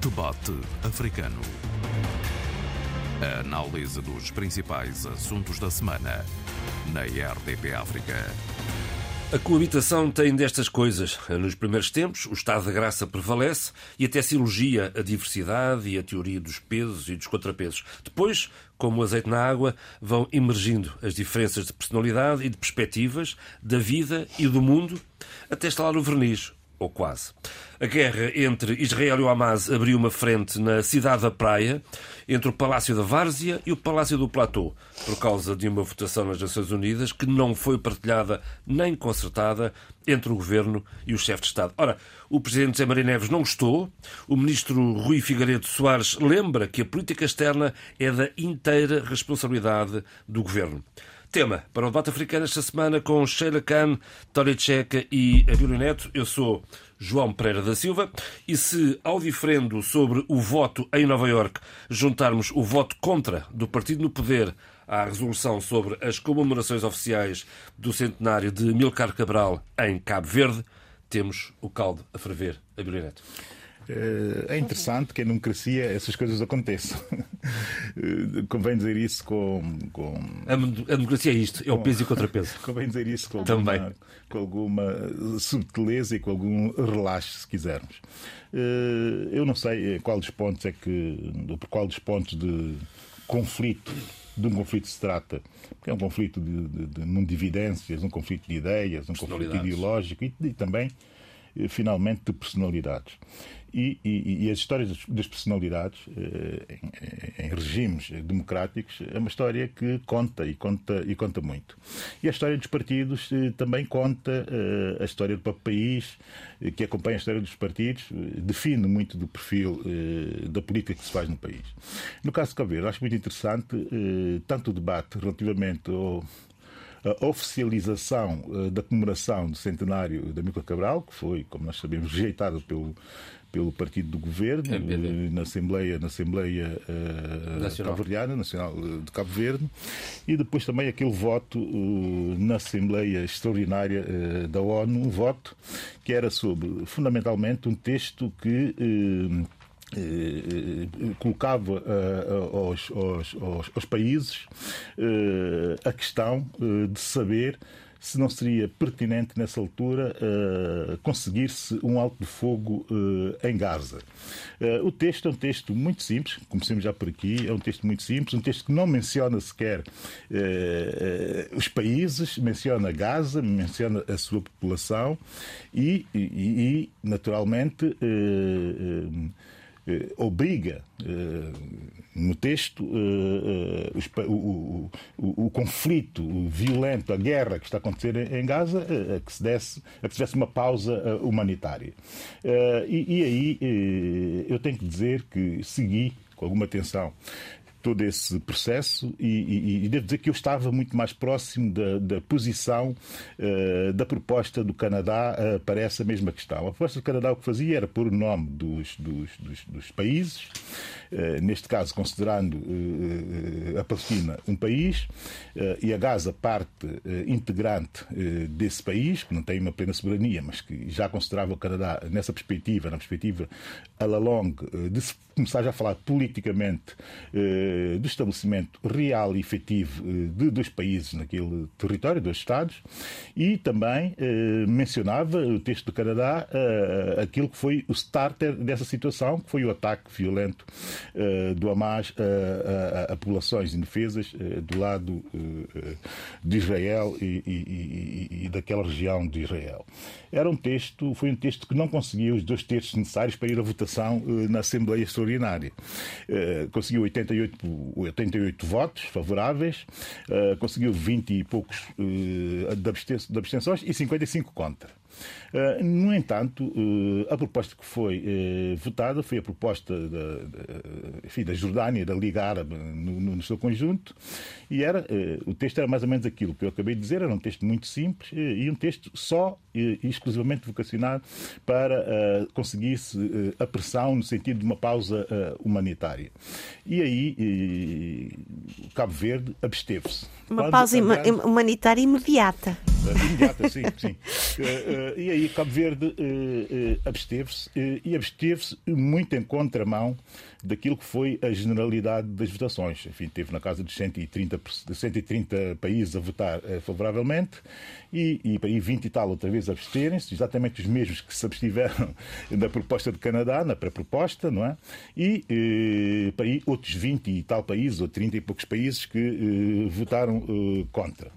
Debate Africano. A análise dos principais assuntos da semana na RDP África. A coabitação tem destas coisas. Nos primeiros tempos, o estado de graça prevalece e até se elogia a diversidade e a teoria dos pesos e dos contrapesos. Depois, como o azeite na água, vão emergindo as diferenças de personalidade e de perspectivas da vida e do mundo, até instalar o verniz, ou quase. A guerra entre Israel e o Hamas abriu uma frente na cidade da Praia, entre o Palácio da Várzea e o Palácio do Platô, por causa de uma votação nas Nações Unidas que não foi partilhada nem concertada entre o governo e o chefe de Estado. Ora, o presidente Zé Maria Neves não gostou, o ministro Rui Figueiredo Soares lembra que a política externa é da inteira responsabilidade do governo. Tema para o debate africano esta semana com Sheila Khan, Tória Checa e Abílio Neto. Eu sou João Pereira da Silva e se ao diferendo sobre o voto em Nova Iorque juntarmos o voto contra do Partido no Poder à resolução sobre as comemorações oficiais do centenário de Milcar Cabral em Cabo Verde, temos o caldo a ferver. Abílio Neto. É interessante que em democracia essas coisas aconteçam. Convém dizer isso com. com a, democracia é isto, é o peso e o contrapeso. Convém dizer isso com alguma, Também. com alguma subtileza e com algum relaxo, se quisermos. Eh, eu não sei qual dos pontos é que. por qual dos pontos de conflito de um conflito se trata, porque é um conflito de, de, de, de, de evidências, um conflito de ideias, um conflito ideológico e, e também eh, finalmente de personalidades. E, e, e, as histórias das personalidades eh, em, em, regimes democráticos é uma história que conta e conta e conta muito. E a história dos partidos eh, também conta a história do próprio país, que acompanha a história dos partidos, define muito do perfil da política que se faz no país. No caso de Cabo Verde, acho muito interessante tanto o debate relativamente ao a oficialização uh, da comemoração do centenário da Mica Cabral, que foi, como nós sabemos, rejeitada pelo, pelo partido do governo uh, na Assembleia, na Assembleia uh, Nacional. Cabo-Verdiana, Nacional de Cabo Verde, e depois também aquele voto na Assembleia Extraordinária da ONU, um voto que era sobre, fundamentalmente, um texto que eh, eh, colocava eh, aos, aos, aos, aos, países a questão de saber se não seria pertinente nessa altura conseguir-se um alto de fogo em Gaza. o texto é um texto muito simples, comecemos já por aqui, é um texto muito simples, um texto que não menciona sequer os países, menciona Gaza, menciona a sua população e, e, e naturalmente, eh, obriga eh, no texto eh, o, o, o, conflito violento, a guerra que está a acontecer em Gaza, a que se desse, a que se desse uma pausa humanitária. E, e aí eu tenho que dizer que segui com alguma atenção todo esse processo e, e, e, devo dizer que eu estava muito mais próximo da, da posição uh, da proposta do Canadá uh, para essa mesma questão. A proposta do Canadá o que fazia era pôr o nome dos, dos, dos, dos países, uh, neste caso considerando a Palestina um país e a Gaza parte integrante desse país, que não tem uma plena soberania, mas que já considerava o Canadá nessa perspectiva, na perspectiva a la longue, de se começar já a falar politicamente do estabelecimento real e efetivo eh, de dois países naquele território, dois Estados, e também eh, mencionava o texto do Canadá aquilo que foi o starter dessa situação, que foi o ataque violento do Hamas a, a, a populações indefesas do lado de Israel e, e, e, daquela região de Israel. Era um texto, foi um texto que não conseguiu os dois terços necessários para ir à votação na Assembleia extraordinária. Uh, conseguiu 88, 88 votos favoráveis, uh, conseguiu 20 e poucos de abstenções e 55 contra. Uh, no entanto, uh, a proposta que foi uh, votada foi a proposta da, enfim, da Jordânia, da Liga Árabe, no, no seu conjunto, e era, o texto era mais ou menos aquilo que eu acabei de dizer, era um texto muito simples e um texto só e exclusivamente vocacionado para conseguir-se a pressão no sentido de uma pausa humanitária. E aí, Cabo Verde absteve-se. Uma pausa humanitária imediata. Imediata, sim, sim. e aí Cabo Verde uh, uh, absteve-se e absteve-se muito em contramão daquilo que foi a generalidade das votações. Enfim, teve na casa de 130, 130 países a votar favoravelmente e, e, e 20 e tal outra vez absterem-se, exatamente os mesmos que se abstiveram na proposta de Canadá, na pré-proposta, não é? E, e outros 20 e tal países, ou 30 e poucos países que votaram contra.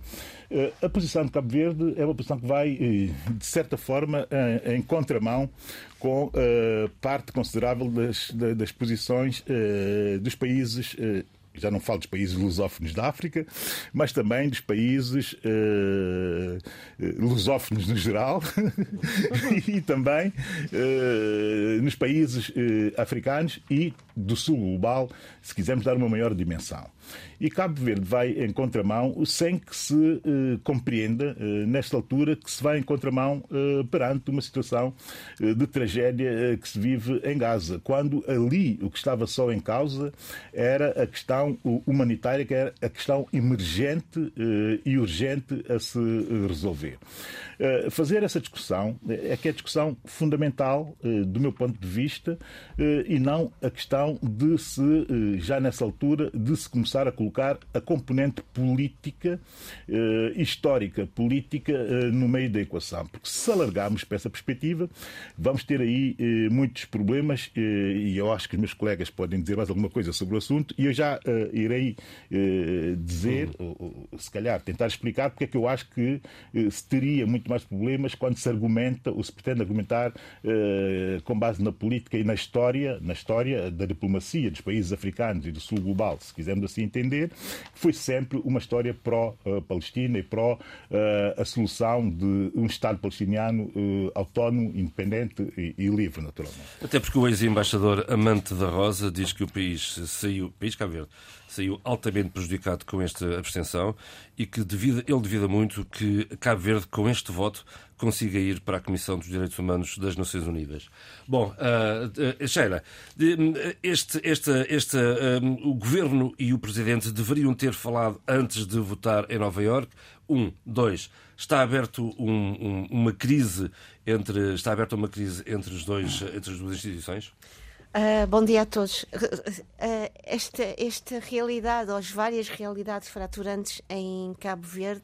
Eh, a posição de Cabo Verde é uma posição que vai, eh, de certa forma, em contramão com eh, parte considerável das, das posições dos países já não falo dos países lusófonos da África, mas também dos países lusófonos no geral e também nos países africanos e do sul global, se quisermos dar uma maior dimensão. E Cabo Verde vai em contramão sem que se uh, compreenda, uh, nesta altura, que se vai em contramão uh, perante uma situação de tragédia que se vive em Gaza, quando ali o que estava só em causa era a questão humanitária, que era a questão emergente e urgente a se resolver. Fazer essa discussão é que é a discussão fundamental, do meu ponto de vista, e não a questão de se, já nessa altura, de se começar a colocar a componente política, eh, histórica, política, eh, no meio da equação. Porque se alargarmos para essa perspectiva, vamos ter aí eh, muitos problemas eh, e eu acho que os meus colegas podem dizer mais alguma coisa sobre o assunto e eu já eh, irei eh, dizer, uhum. ou, ou, se calhar tentar explicar porque é que eu acho que se teria muito mais problemas quando se argumenta ou se pretende argumentar com base na política e na história, na história da diplomacia dos países africanos e do sul global, se quisermos assim entender, foi sempre uma história pró-Palestina e pró eh, a solução de um Estado palestiniano eh, autónomo, independente e livre, naturalmente. Até porque o ex-embaixador Amante da Rosa diz que o país saiu, país Cabo Verde, saiu altamente prejudicado com esta abstenção e que devida, ele devida muito que Cabo Verde, com este voto, consiga ir para a Comissão dos Direitos Humanos das Nações Unidas. Bom, uh, uh, Sheila, este, este, este, um, o Governo e o Presidente deveriam ter falado antes de votar em Nova Iorque. Um, dois, está aberto um, um, uma crise entre está aberta uma crise entre os dois entre as duas instituições? Uh, bom dia a todos. Uh, esta, esta realidade, ou as várias realidades fraturantes em Cabo Verde,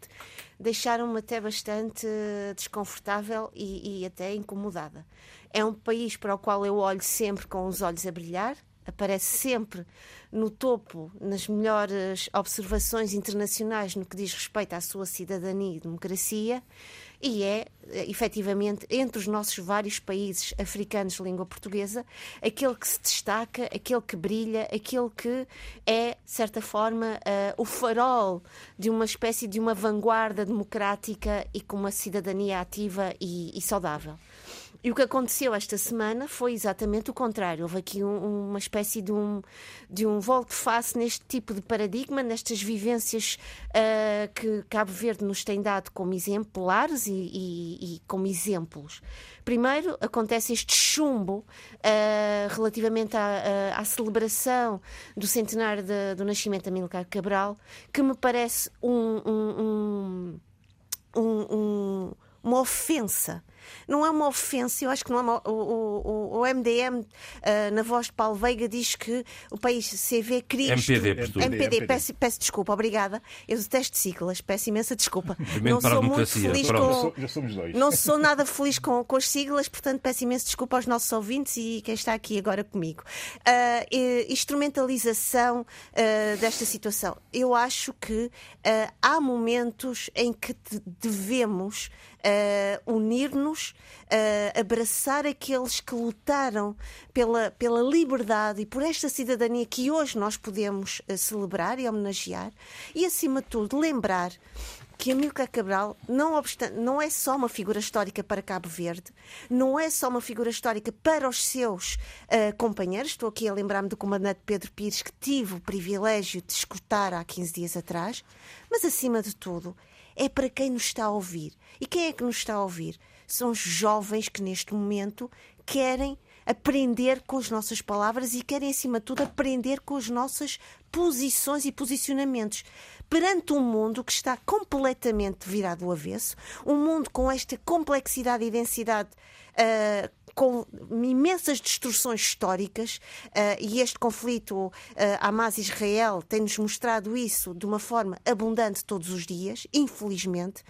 deixaram-me até bastante desconfortável e, e até incomodada. É um país para o qual eu olho sempre com os olhos a brilhar, aparece sempre no topo, nas melhores observações internacionais no que diz respeito à sua cidadania e democracia e é, efetivamente, entre os nossos vários países africanos de língua portuguesa, aquele que se destaca, aquele que brilha, aquele que é, de certa forma, uh, o farol de uma espécie de uma vanguarda democrática e com uma cidadania ativa e, e saudável. E o que aconteceu esta semana foi exatamente o contrário. Houve aqui um, uma espécie de um, de um volte-face neste tipo de paradigma, nestas vivências uh, que Cabo Verde nos tem dado como exemplares e, e, e como exemplos. Primeiro, acontece este chumbo uh, relativamente à, à, celebração do centenário de, do nascimento de Amílcar Cabral, que me parece um, um, uma ofensa não é uma ofensa, eu acho que não é uma, o, o, o MDM, uh, ah, na voz de Paulo Veiga, diz que o país CV Cristo. MPD, MPD, MPD. Peço, peço, desculpa, obrigada. Eu detesto siglas, peço imensa desculpa. não sou muito feliz Pronto. com. Já somos dois. Não sou nada feliz com, com as siglas, portanto peço imensa desculpa aos nossos ouvintes e quem está aqui agora comigo. Uh, instrumentalização uh, desta situação. Eu acho que há momentos em que devemos uh, unir-nos, uh, abraçar aqueles que lutaram pela, pela liberdade e por esta cidadania que hoje nós podemos uh, celebrar e homenagear, e acima de tudo lembrar que Amílcar Cabral não, obstante, não é só uma figura histórica para Cabo Verde, não é só uma figura histórica para os seus uh, companheiros. Estou aqui a lembrar-me do comandante Pedro Pires, que tive o privilégio de escutar há 15 dias atrás, mas acima de tudo é para quem nos está a ouvir. E quem é que nos está a ouvir? São os jovens que neste momento querem aprender com as nossas palavras e querem, acima de tudo, aprender com as nossas posições e posicionamentos perante um mundo que está completamente virado ao avesso, um mundo com esta complexidade e densidade. Uh, com imensas destruções históricas uh, e este conflito uh, Hamas-Israel tem-nos mostrado isso de uma forma abundante todos os dias, infelizmente.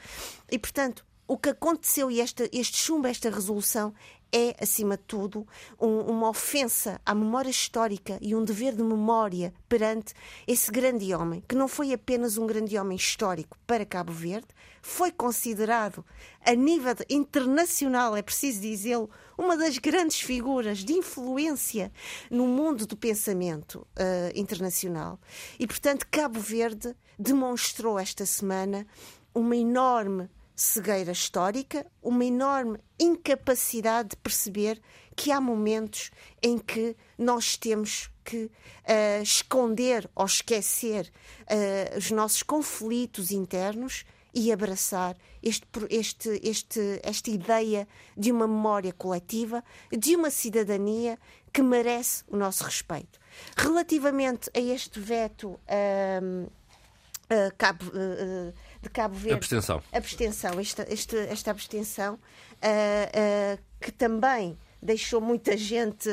E, portanto, o que aconteceu e este, chumbo, esta resolução, é, acima de tudo, um, uma ofensa à memória histórica e um dever de memória perante esse grande homem, que não foi apenas um grande homem histórico para Cabo Verde, foi considerado, a nível internacional, é preciso dizê-lo, uma das grandes figuras de influência no mundo do pensamento uh, internacional. E, portanto, Cabo Verde demonstrou esta semana uma enorme cegueira histórica, uma enorme incapacidade de perceber que há momentos em que nós temos que uh, esconder ou esquecer uh, os nossos conflitos internos e abraçar este, este, este, esta ideia de uma memória coletiva, de uma cidadania que merece o nosso respeito. Relativamente a este veto. Uh, Cabo, uh, de Cabo Verde. Abstenção. Abstenção, esta, esta, esta abstenção uh, que também deixou muita gente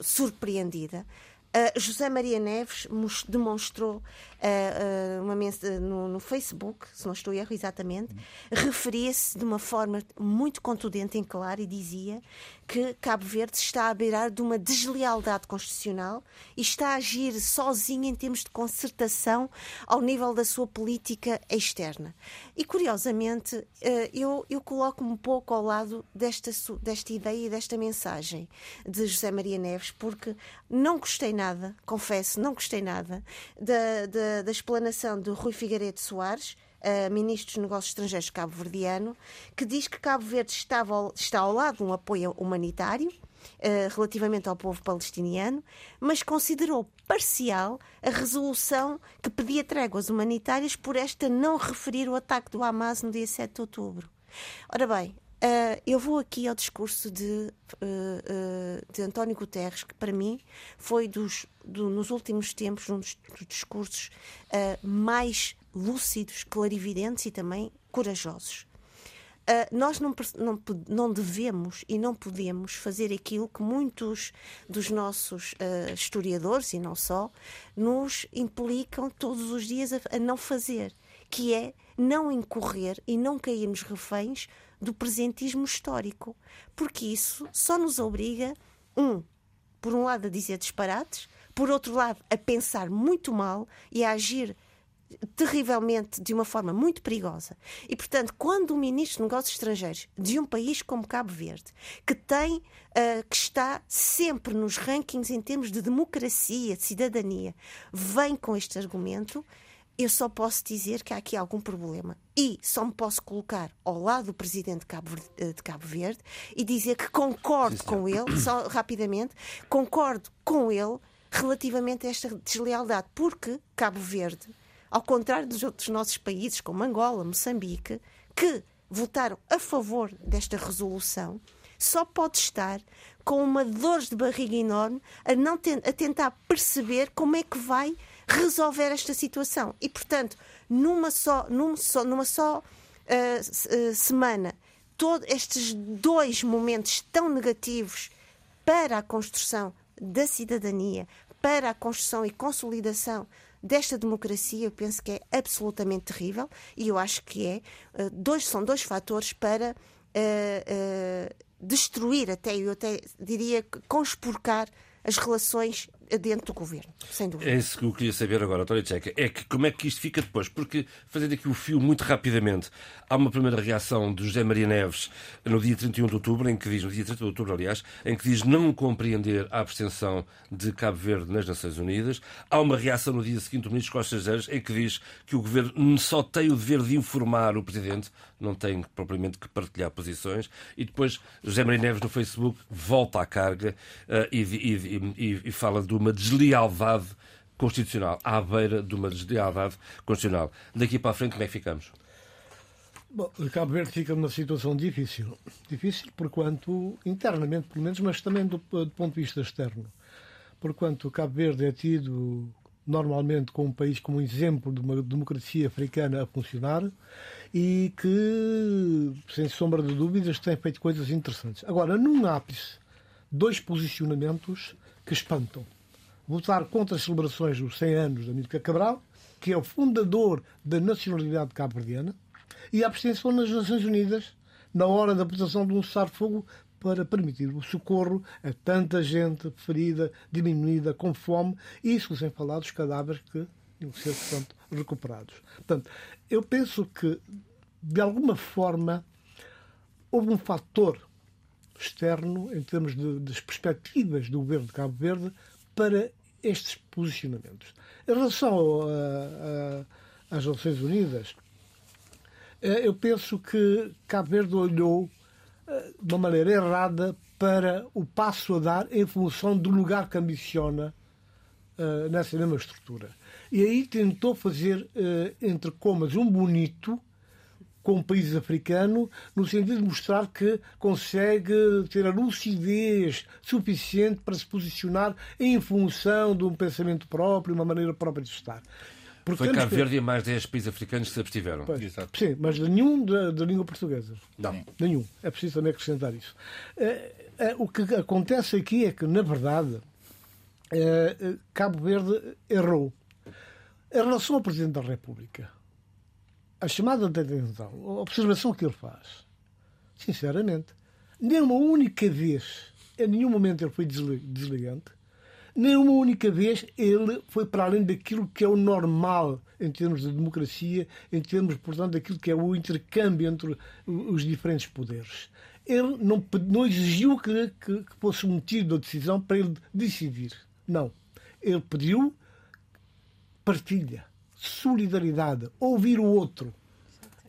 surpreendida. Uh, José Maria Neves demonstrou uh, uh, uma no, no, Facebook, se não estou erro exatamente, referia-se de uma forma muito contundente e clara e dizia que Cabo Verde está a beirar de uma deslealdade constitucional e está a agir sozinho em termos de concertação ao nível da sua política externa. E, curiosamente, eh, eu, eu coloco-me um pouco ao lado desta, desta ideia e desta mensagem de José Maria Neves, porque não gostei nada, confesso, não gostei nada da, da, explanação de Rui Figueiredo Soares, uh, ministro dos Negócios Estrangeiros cabo-verdiano, que diz que Cabo Verde estava, está ao lado de um apoio humanitário uh, relativamente ao povo palestiniano, mas considerou parcial a resolução que pedia tréguas humanitárias por esta não referir o ataque do Hamas no dia 7 de outubro. Ora bem, Uh, eu vou aqui ao discurso de, uh, uh, de António Guterres, que para mim foi dos, do, nos últimos tempos um dos, dos discursos mais lúcidos, clarividentes e também corajosos. Nós não, não, não, devemos e não podemos fazer aquilo que muitos dos nossos historiadores, e não só, nos implicam todos os dias a, a, não fazer, que é não incorrer e não cairmos reféns do presentismo histórico, porque isso só nos obriga, um, por um lado, a dizer disparates, por outro lado, a pensar muito mal e a agir terrivelmente, de uma forma muito perigosa. E, portanto, quando o ministro de Negócios Estrangeiros de um país como Cabo Verde, que tem, uh, que está sempre nos rankings em termos de democracia, de cidadania, vem com este argumento, eu só posso dizer que há aqui algum problema. E só me posso colocar ao lado do presidente de Cabo Verde, eh, de Cabo Verde e dizer que concordo Sim, com ele, só rapidamente, concordo com ele relativamente a esta deslealdade, porque Cabo Verde ao contrário dos outros nossos países, como Angola, Moçambique, que votaram a favor desta resolução, só pode estar com uma dor de barriga enorme a, não a tentar perceber como é que vai resolver esta situação. E, portanto, numa só, numa só, numa só uh, semana, todos estes dois momentos tão negativos para a construção da cidadania, para a construção e consolidação desta democracia, eu penso que é absolutamente terrível e eu acho que é. Eh, dois, são dois fatores para destruir, até eu até diria conspurcar as relações dentro do governo, sem dúvida. É isso que eu queria saber agora, António Tcheca. É que como é que isto fica depois? Porque, fazendo aqui o fio muito rapidamente, há uma primeira reação de José Maria Neves no dia 31 de outubro, em que diz, no dia 30 de outubro, aliás, em que diz não compreender a abstenção de Cabo Verde nas Nações Unidas. Há uma reação no dia seguinte do Ministro Costa Estrangeiros, em que diz que o governo só tem o dever de informar o Presidente, não tem propriamente que partilhar posições. E depois José Maria Neves no Facebook volta à carga uh, e, e, e, e fala de uma deslealdade constitucional, à beira de uma deslealdade constitucional. Daqui para a frente, como é que ficamos? Bom, Cabo Verde fica numa situação difícil. Difícil porquanto, internamente pelo menos, mas também do, do ponto de vista externo. Porquanto Cabo Verde é tido normalmente como um país como um exemplo de uma democracia africana a funcionar e que, sem sombra de dúvidas, tem feito coisas interessantes. Agora, num ápice, dois posicionamentos que espantam. Votar contra as celebrações dos 100 anos da Amílcar Cabral, que é o fundador da nacionalidade cabo-verdiana, e a abstenção nas Nações Unidas na hora da proteção de um cessar-fogo para permitir o socorro a tanta gente ferida, diminuída, com fome, e isso sem falar dos cadáveres que iam ser, portanto, recuperados. Portanto, eu penso que, de alguma forma, houve um fator externo, em termos de, das perspectivas do governo de Cabo Verde, para estes posicionamentos. Em relação às Nações Unidas, eh, eu penso que Cabo Verde olhou eh, de uma maneira errada para o passo a dar em função do lugar que ambiciona uh, nessa mesma estrutura. E aí tentou fazer, entre comas, um bonito com o país africano, no sentido de mostrar que consegue ter a lucidez suficiente para se posicionar em função de um pensamento próprio, uma maneira própria de estar. Porque Foi Cabo que... Verde e mais 10 países africanos que se abstiveram. Pois, sim, mas nenhum da, da, língua portuguesa. Não. Nenhum. É preciso também acrescentar isso. É, é, o que acontece aqui é que, na verdade, é, Cabo Verde errou. Em relação ao Presidente da República, a chamada de atenção, a observação que ele faz, sinceramente, nem uma única vez, em nenhum momento ele foi desligante, nem uma única vez ele foi para além daquilo que é o normal em termos de democracia, em termos, portanto, daquilo que é o intercâmbio entre os diferentes poderes. Ele não, não exigiu que, que, que fosse motivo da decisão para ele decidir. Não. Ele pediu partilha, solidariedade, ouvir o outro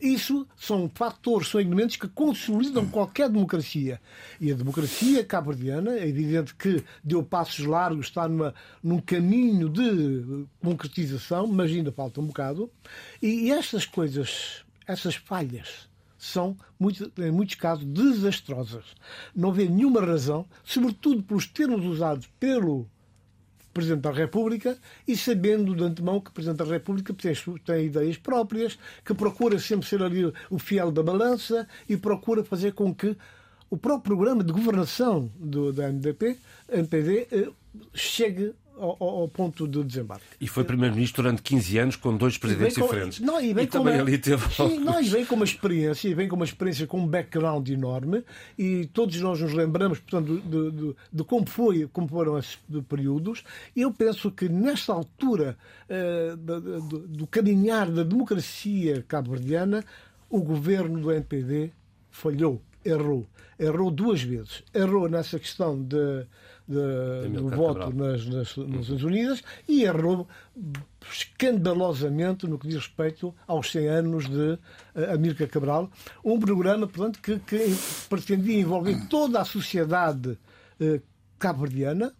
isso são fatores, são elementos que consolidam qualquer democracia. E a democracia cabo-verdiana, é evidente que deu passos largos, está numa, num caminho de concretização, mas ainda falta um bocado. E, e estas coisas, essas falhas, são, em muitos casos, desastrosas. Não vê nenhuma razão, sobretudo pelos termos usados pelo Presidente da República e sabendo de antemão que o Presidente da República tem, tem ideias próprias, que procura sempre ser ali o fiel da balança e procura fazer com que o próprio programa de governação do, da MDP, MPD, eh, chegue ao, ao, ponto do desembarque. E foi Primeiro-Ministro durante 15 anos com dois presidentes com, diferentes. Não, e, e também uma, ali teve. Sim, não, e vem com uma experiência, e vem com uma experiência com um background enorme, e todos nós nos lembramos, portanto, de, de, de como, foi, como foram esses períodos. Eu penso que nesta altura uh, do, do, do caminhar da democracia cabo-verdiana, o governo do NPD falhou, errou. Errou duas vezes. Errou nessa questão de de, do voto nas, nas, Nações Unidas e errou escandalosamente no que diz respeito aos 100 anos de uh, Amílcar Cabral, um programa portanto, que, que pretendia envolver toda a sociedade uh, cabo-verdiana,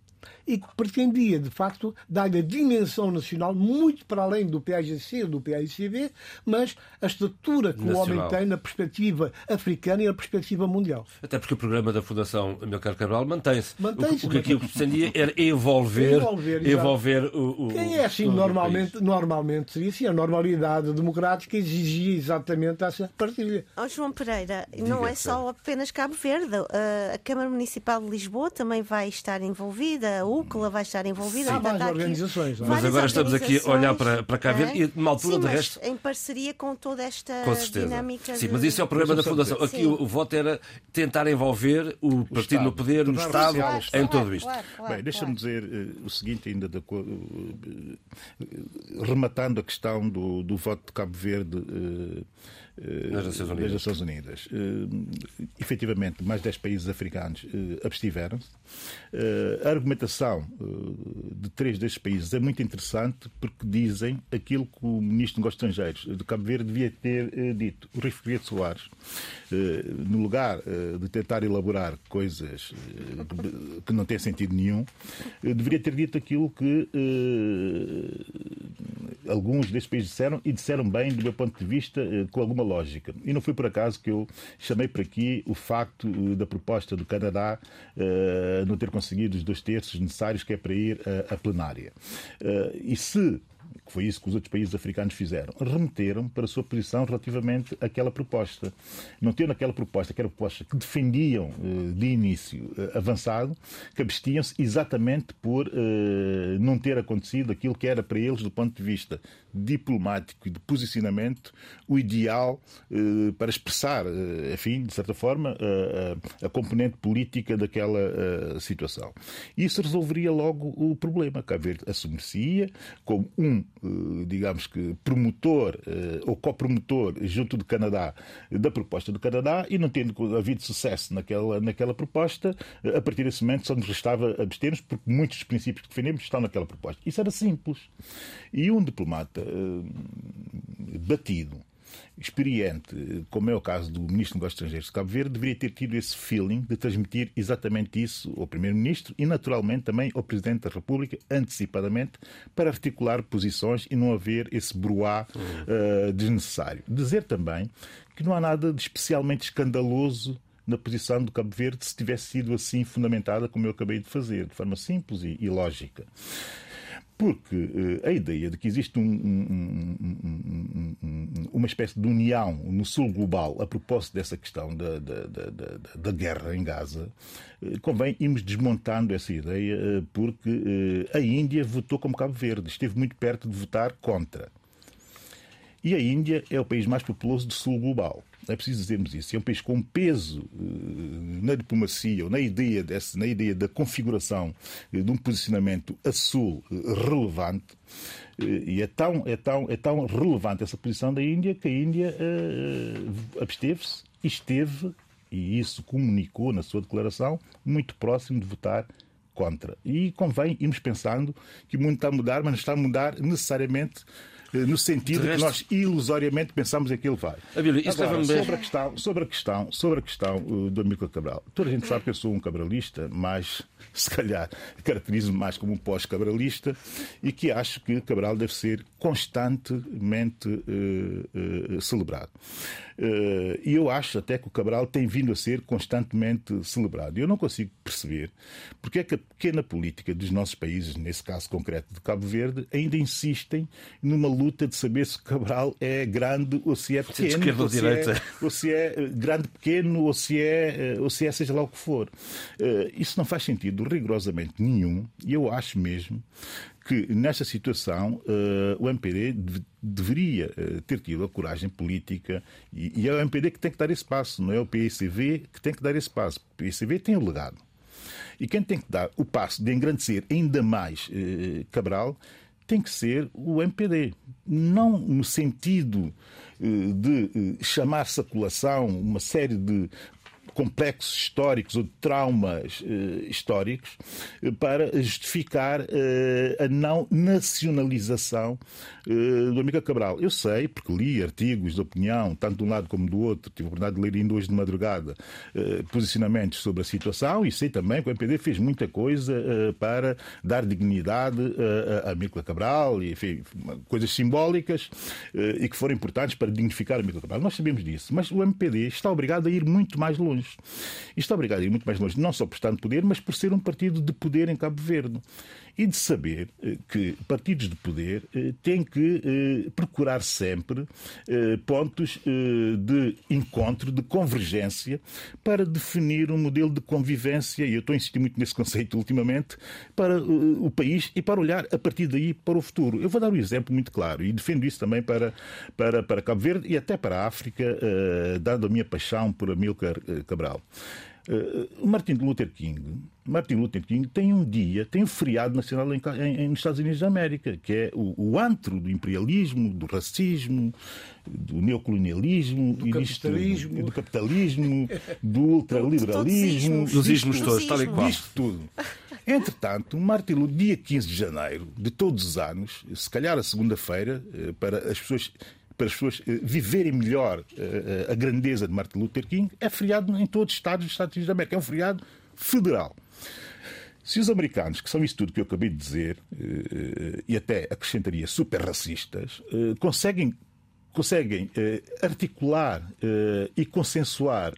e que pretendia, de facto, dar-lhe a dimensão nacional muito para além do PAGC ou do PAICB, mas a estatura que nacional. o homem tem na perspectiva africana e na perspectiva mundial. Até porque o programa da Fundação Amilcar Cabral mantém-se. Mantém-se. O, que aquilo que pretendia era envolver, envolver, envolver o, o, Quem é assim, normalmente, normalmente seria assim, a normalidade democrática exigia exatamente essa partilha. Oh, João Pereira, Diga não é só apenas Cabo Verde. A Câmara Municipal de Lisboa também vai estar envolvida, a UCLA vai estar envolvida. Há mais organizações. Mas agora estamos aqui a olhar para, para cá ver é? e numa altura Sim, de resto. Em parceria com toda esta com dinâmica. Sim, de... mas isso é o problema da Fundação. Aqui Sim. o, voto era tentar envolver o, o partido Estado. no poder, o Estado, claro, em tudo isto. Claro, claro, Bem, deixa-me dizer uh, o seguinte, ainda de, uh, rematando a questão do, do voto de Cabo Verde. Uh, nas Nações Unidas. Das Nações Unidas. Uh, efetivamente, mais 10 países africanos uh, abstiveram-se. Uh, a argumentação de três destes países é muito interessante porque dizem aquilo que o Ministro dos Negócios Estrangeiros de Cabo Verde devia ter dito. O Rui Figueiredo Soares, no lugar de tentar elaborar coisas que não têm sentido nenhum, deveria ter dito aquilo que alguns desses países disseram e disseram bem, do meu ponto de vista, com alguma lógica. E não foi por acaso que eu chamei para aqui o facto da proposta do Canadá não ter conseguido os dois terços necessários que é para ir à plenária. E se que foi isso que os outros países africanos fizeram, remeteram para a sua posição relativamente àquela proposta. Não tendo aquela proposta, aquela proposta que defendiam eh, de início eh, avançado, que abstiam-se exatamente por eh, não ter acontecido aquilo que era para eles, do ponto de vista diplomático e de posicionamento, o ideal para expressar, enfim, de certa forma, a componente política daquela situação. Isso resolveria logo o problema. Cabo Verde assume-se como um digamos que, promotor eh, ou copromotor junto do Canadá da proposta do Canadá e não tendo havido sucesso naquela, naquela proposta, eh, a partir desse momento só nos restava abster-nos porque muitos dos princípios que defendemos estão naquela proposta. Isso era simples. E um diplomata batido experiente, como é o caso do Ministro dos Negócios Estrangeiros de Cabo Verde, deveria ter tido esse feeling de transmitir exatamente isso ao Primeiro-Ministro e, naturalmente, também ao Presidente da República, antecipadamente, para articular posições e não haver esse bruá uh, desnecessário. Dizer também que não há nada de especialmente escandaloso na posição do Cabo Verde se tivesse sido assim fundamentada como eu acabei de fazer, de forma simples e, e lógica. Porque uh, a ideia de que existe um, um, um, uma espécie de união no sul global a propósito dessa questão da, da, da, da guerra em Gaza, uh, convém irmos desmontando essa ideia, uh, porque a Índia votou como Cabo Verde, esteve muito perto de votar contra. E a Índia é o país mais populoso do sul global. É preciso dizermos isso. É um país com peso uh, na diplomacia ou na ideia, desse, na ideia da configuração uh, de um posicionamento a sul uh, relevante. E é tão, é, tão, é tão relevante essa posição da Índia que a Índia absteve-se e esteve, e isso comunicou na sua declaração, muito próximo de votar contra. E convém irmos pensando que o mundo está a mudar, mas não está a mudar necessariamente eh, no sentido de que nós ilusoriamente pensamos em que ele vai. Abílio, Agora, sobre, a questão, sobre a questão, sobre a questão uh, do Amílcar Cabral. Toda a gente sabe que eu sou um cabralista, mas se calhar caracterizo-me mais como um pós-cabralista e que acho que Cabral deve ser constantemente uh, uh, celebrado. Uh, e eu acho até que o Cabral tem vindo a ser constantemente celebrado. Eu não consigo perceber porque é que a pequena política dos nossos países, nesse caso concreto de Cabo Verde, ainda insistem numa luta de saber se Cabral é grande ou se é pequeno, ou se é, ou se é grande pequeno, ou se é, ou se é seja lá o que for. Isso não faz sentido rigorosamente nenhum, e eu acho mesmo que nesta situação uh, o MPD de, deveria uh, ter tido a coragem política e, e, é o MPD que tem que dar esse passo, não é o PICV que tem que dar esse passo. O PICV tem o legado. E quem tem que dar o passo de engrandecer ainda mais uh, Cabral tem que ser o MPD. Não no sentido de chamar-se a colação uma série de complexos históricos ou de traumas uh, históricos uh, para justificar uh, a não nacionalização do Amiga Cabral. Eu sei, porque li artigos de opinião, tanto de um lado como do outro, tive a oportunidade de ler ainda hoje de madrugada posicionamentos sobre a situação e sei também que o MPD fez muita coisa para dar dignidade a Amiga Cabral e enfim, coisas simbólicas e que foram importantes para dignificar a Amiga Cabral. Nós sabemos disso, mas o MPD está obrigado a ir muito mais longe longe. E está obrigado a ir muito mais longe, não só por estar no poder, mas por ser um partido de poder em Cabo Verde. E de saber eh, que partidos de poder eh, têm que eh, procurar sempre pontos de encontro, de convergência, para definir um modelo de convivência, e eu estou a insistir muito nesse conceito ultimamente, para o país e para olhar a partir daí para o futuro. Eu vou dar um exemplo muito claro e defendo isso também para, para, para Cabo Verde e até para a África, dado a minha paixão por Amílcar Cabral. Uh, Martin Luther King, Martin Luther King tem um dia, tem um feriado nacional em, em, nos Estados Unidos da América, que é o, o antro do imperialismo, do racismo, do neocolonialismo, do capitalismo, do, capitalismo, do ultraliberalismo, dos ismos todos, tal e qual. Isto tudo. Entretanto, Martin Luther, dia 15 de janeiro de todos os anos, se calhar a segunda-feira, eh, para as pessoas para as pessoas eh, viverem melhor eh, a grandeza de Martin Luther King, é feriado em todos os Estados dos Estados Unidos da América. É um feriado federal. Se os americanos, que são isso tudo que eu acabei de dizer, eh, e até acrescentaria super racistas, eh, conseguem, conseguem eh, articular e consensuar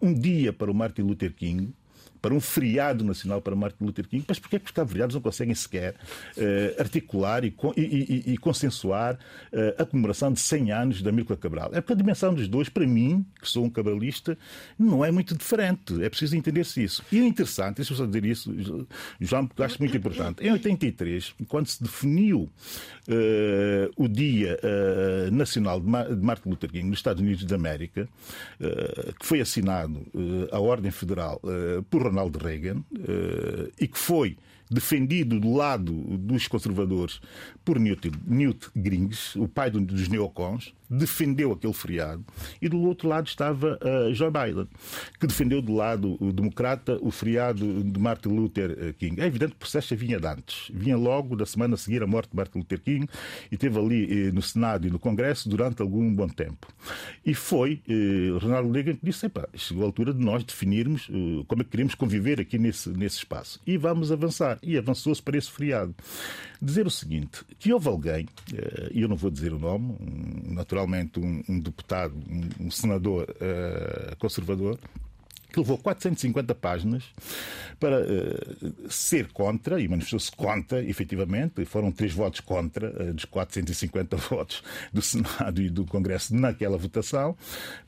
um dia para o Martin Luther King, para um feriado nacional para Martin Luther King, mas porquê é que os cabo-verdianos não conseguem sequer uh, articular e, e, e, e consensuar uh, a comemoração de 100 anos da Amílcar Cabral? É porque a dimensão dos dois, para mim, que sou um cabralista, não é muito diferente. É preciso entender-se isso. E o interessante, deixa-me só dizer isso, João, porque acho muito importante. Em 83, quando se definiu uh, o Dia Nacional de, Martin Luther King nos Estados Unidos da América, que foi assinado a Ordem Federal por Ronald Reagan eh, e que foi defendido do lado dos conservadores Newt, Newt Gingrich, o pai dos neocons, defendeu aquele feriado, e do outro lado estava uh, Joe Biden, que defendeu do lado democrata o feriado de Martin Luther eh, King. É evidente que o processo vinha de antes, vinha logo da semana a seguir a morte de Martin Luther King e esteve ali eh, no Senado e no Congresso durante algum bom tempo. E foi eh, Ronald Reagan que disse: chegou a altura de nós definirmos eh, como é que queremos conviver aqui nesse, nesse espaço. E vamos avançar. E avançou-se para esse feriado. Dizer o seguinte: que houve alguém, eh, e eu não vou dizer o nome, naturalmente um, um deputado, um, um senador uh, conservador, que levou 450 páginas para uh, ser contra, e manifestou-se contra, efetivamente, foram três votos contra, uh, dos 450 votos do Senado e do Congresso naquela votação,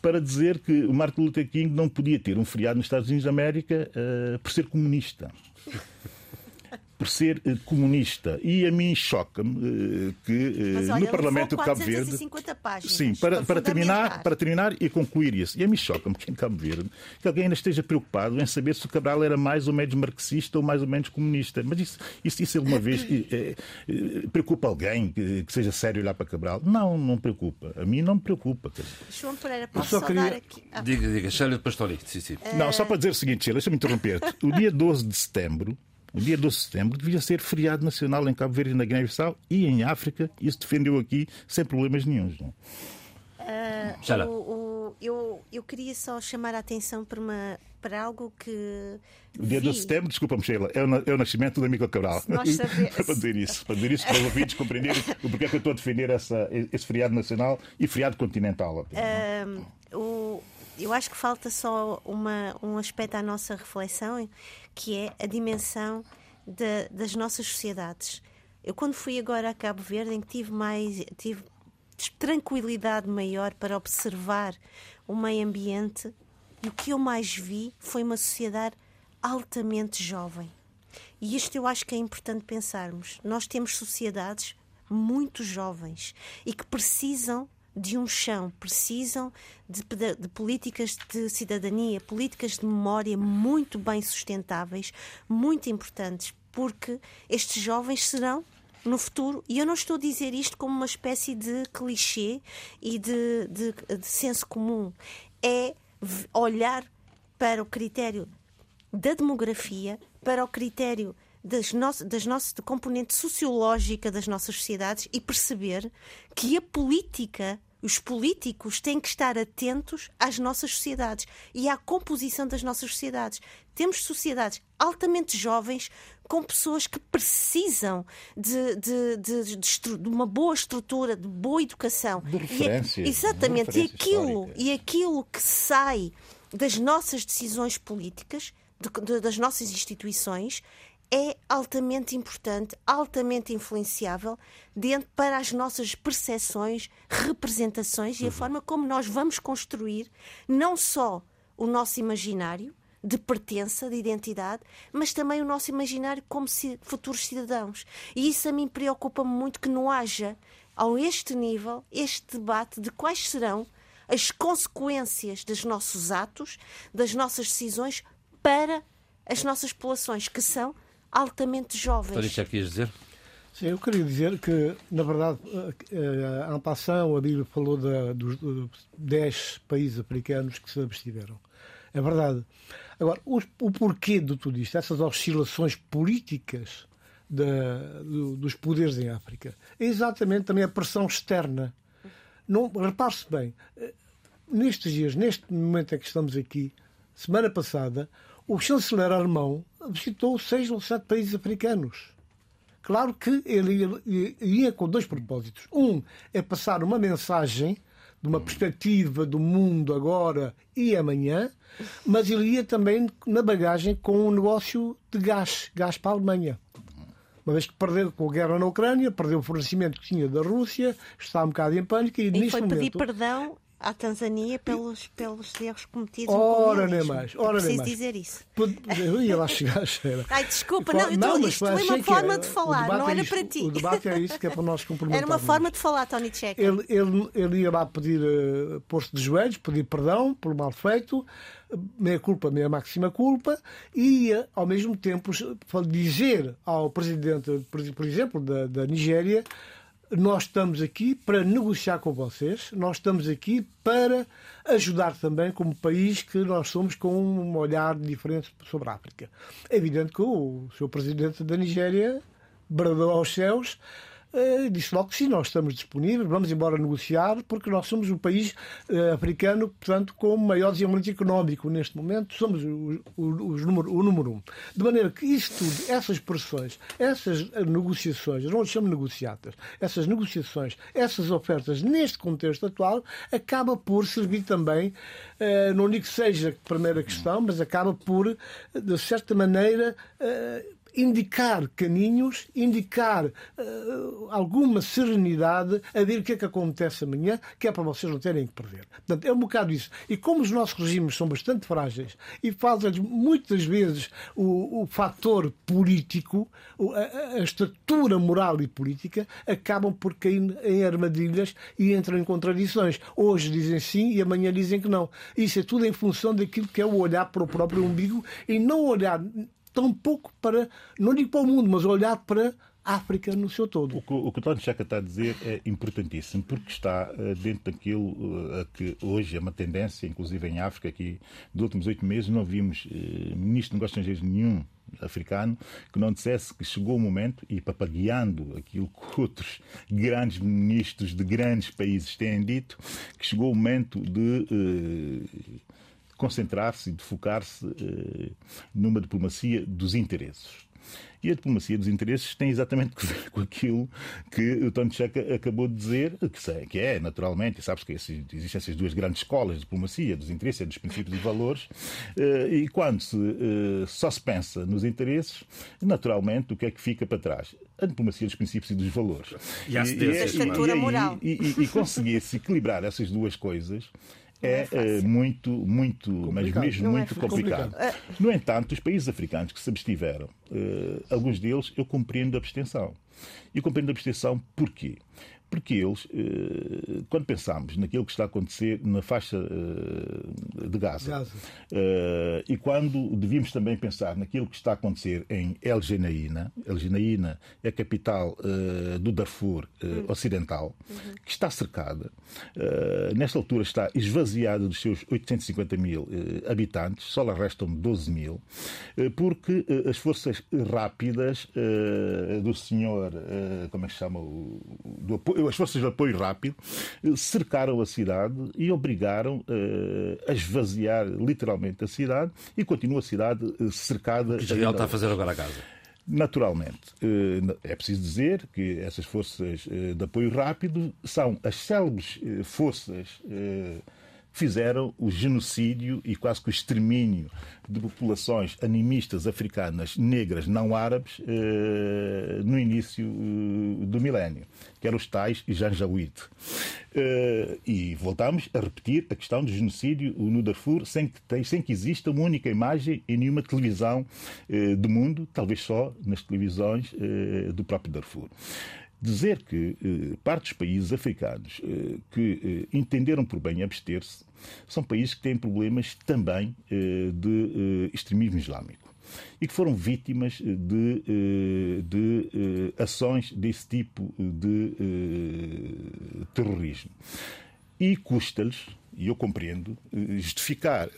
para dizer que o Martin Luther King não podia ter um feriado nos Estados Unidos da América uh, por ser comunista por ser eh, comunista. E a mim choca-me eh, que Mas, eh, olha, no Parlamento de Cabo Verde. Páginas, sim, para, para, para terminar, para terminar e concluir isso. E a mim choca-me que em Cabo Verde que alguém ainda esteja preocupado em saber se o Cabral era mais ou menos marxista ou mais ou menos comunista. Mas isso, isso, isso alguma vez é, é, preocupa alguém que, que, seja sério olhar para Cabral? Não, não preocupa. A mim não me preocupa. João Pereira, posso só, só queria... dar aqui. Ah. Diga, diga, Sheila Pastorito. Sim, sim. Não, só para dizer o seguinte, Sheila, deixa-me interromper-te. O dia 12 de setembro o dia 12 de setembro devia ser feriado nacional em Cabo Verde e na Guiné-Bissau e em África. Isso defendeu aqui sem problemas nenhums. Não? Uh, o, o, eu, eu queria só chamar a atenção para, uma, para algo que. O dia vi. 12 de setembro, desculpa-me, Sheila, é o, é o nascimento do amigo Cabral. Nós para dizer isso, para dizer isso para os ouvintes compreenderem o porquê é que eu estou a defender essa, esse feriado nacional e feriado continental. Uh, o, eu acho que falta só uma, um aspecto à nossa reflexão, que é a dimensão de, das nossas sociedades. Eu, quando fui agora a Cabo Verde, em que tive mais. tive tranquilidade maior para observar o meio ambiente, e o que eu mais vi foi uma sociedade altamente jovem. E isto eu acho que é importante pensarmos. Nós temos sociedades muito jovens e que precisam de um chão, precisam de, de, políticas de cidadania, políticas de memória muito bem sustentáveis, muito importantes, porque estes jovens serão no futuro, e eu não estou a dizer isto como uma espécie de clichê e de, de, de senso comum, é olhar para o critério da demografia, para o critério das, no das nossas, da componente sociológica das nossas sociedades e perceber que a política, os políticos têm que estar atentos às nossas sociedades e à composição das nossas sociedades. Temos sociedades altamente jovens com pessoas que precisam de, de, de, de uma boa estrutura, de boa educação. De. E, exatamente. E aquilo, e aquilo que sai das nossas decisões políticas, das nossas instituições, é altamente importante, altamente influenciável dentro para as nossas percepções, representações e a uhum. forma como nós vamos construir não só o nosso imaginário de pertença, de identidade, mas também o nosso imaginário como futuros cidadãos. E isso a mim preocupa-me muito que não haja, ao este nível, este debate de quais serão as consequências dos nossos atos, das nossas decisões para as nossas populações, que são altamente jovens. Para isso quis dizer? Sim, eu queria dizer que, na verdade, a passão, a Bíblia falou da, dos 10 países africanos que se abstiveram. É verdade. Agora, o, o porquê de tudo isto, essas oscilações políticas da, do, dos poderes em África, é exatamente também a pressão externa. Não, repare-se bem, nestes dias, neste momento em que estamos aqui, semana passada, o chanceler alemão visitou seis ou sete países africanos. Claro que ele ia, com dois propósitos. Um é passar uma mensagem de uma perspectiva do mundo agora e amanhã, mas ele ia também na bagagem com um negócio de gás, gás para a Alemanha. Uma vez que perdeu com a guerra na Ucrânia, perdeu o fornecimento que tinha da Rússia, está um bocado em pânico e, e neste foi momento... pedir perdão à Tanzânia pelos, pelos erros cometidos Ora, no nem mais. Ora, Preciso nem mais. dizer isso. Eu ia lá chegar, cheira. Ai, desculpa, não, eu tô, isto foi achei uma forma de falar, não é era isto, para ti. O debate é isso que é para nós complementarmos. Era uma forma de falar, Tony Checa. Ele, ele, ele ia lá pedir, eh, pôr-se de joelhos, pedir perdão pelo mal feito, meia culpa, meia máxima culpa, e ia, ao mesmo tempo, dizer ao presidente, por por exemplo, da, da Nigéria, nós estamos aqui para negociar com vocês, nós estamos aqui para ajudar também como país que nós somos com um olhar diferente sobre a África. É evidente que o seu presidente da Nigéria bradou aos céus eh, disse logo que sim, nós estamos disponíveis, vamos embora negociar, porque nós somos o país eh, africano, portanto, com o maior desenvolvimento económico neste momento, somos o, o- os número, o número um. De maneira que isso tudo, essas pressões, essas negociações, não chamo negociatas, essas negociações, essas ofertas neste contexto atual, acaba por servir também, eh, não digo que seja a primeira questão, mas acaba por, de certa maneira, indicar caminhos, indicar eh, alguma serenidade a ver o que é que acontece amanhã, que é para vocês não terem que perder. Portanto, é um bocado isso. E como os nossos regimes são bastante frágeis e falta-lhes muitas vezes o, o fator político, a- a estatura moral e política, acabam por cair em armadilhas e entram em contradições. Hoje dizem sim e amanhã dizem que não. Isso é tudo em função daquilo que é o olhar para o próprio umbigo e não olhar tão pouco para, não digo para o mundo, mas olhar para a África no seu todo. O que o que o Checa está a dizer é importantíssimo, porque está eh, dentro daquilo eh, a que hoje é uma tendência, inclusive em África, que nos últimos oito meses não vimos eh, ministro de negócios estrangeiros nenhum africano que não dissesse que chegou o momento, e papagueando aquilo que outros grandes ministros de grandes países têm dito, que chegou o momento de concentrar-se e de focar-se eh, numa diplomacia dos interesses. E a diplomacia dos interesses tem exatamente que ver com aquilo que o Tony Checa acabou de dizer, que, sei, que é, naturalmente, e sabes que existem essas duas grandes escolas de diplomacia, dos interesses e dos princípios e valores, eh, e quando se, eh, só se pensa nos interesses, naturalmente, o que é que fica para trás? A diplomacia dos princípios e dos valores. E a é- e- A estrutura e- moral. E, e, e conseguir-se equilibrar essas duas coisas é, é eh, muito, muito, mas Complicado. mesmo Não é muito fácil. complicado. No entanto, os países africanos que se abstiveram, eh, alguns deles eu compreendo a abstenção. E eu compreendo a abstenção porquê? Porque eles, eh, quando pensamos naquilo que está a acontecer na faixa eh, de Gaza, Gaza. eh, e quando devíamos também pensar naquilo que está a acontecer em El Genaína, El Genaína é a capital do Darfur eh, Ocidental, que está cercada, nesta altura está esvaziada dos seus 850 mil habitantes, só lá restam 12 mil, porque as forças rápidas do senhor, como é que se chama, o- do apoio, as forças de apoio rápido, eh, cercaram a cidade e obrigaram eh, a esvaziar literalmente a cidade e continua a cidade eh, cercada. que Israel está a fazer agora a Gaza. Naturalmente, é preciso dizer que essas forças de apoio rápido são as célebres forças fizeram o genocídio e quase que o extermínio de populações animistas africanas negras não árabes eh, no início eh, do milénio, que eram os tais Janjaweed. Eh, E voltamos a repetir a questão do genocídio no Darfur sem que, sem que exista uma única imagem em nenhuma televisão do mundo, talvez só nas televisões do próprio Darfur. Dizer que eh, parte dos países africanos eh, que eh, entenderam por bem abster-se são países que têm problemas também eh, de eh, extremismo islâmico e que foram vítimas eh, de, de ações desse tipo de terrorismo. E custa-lhes, e eu compreendo, justificar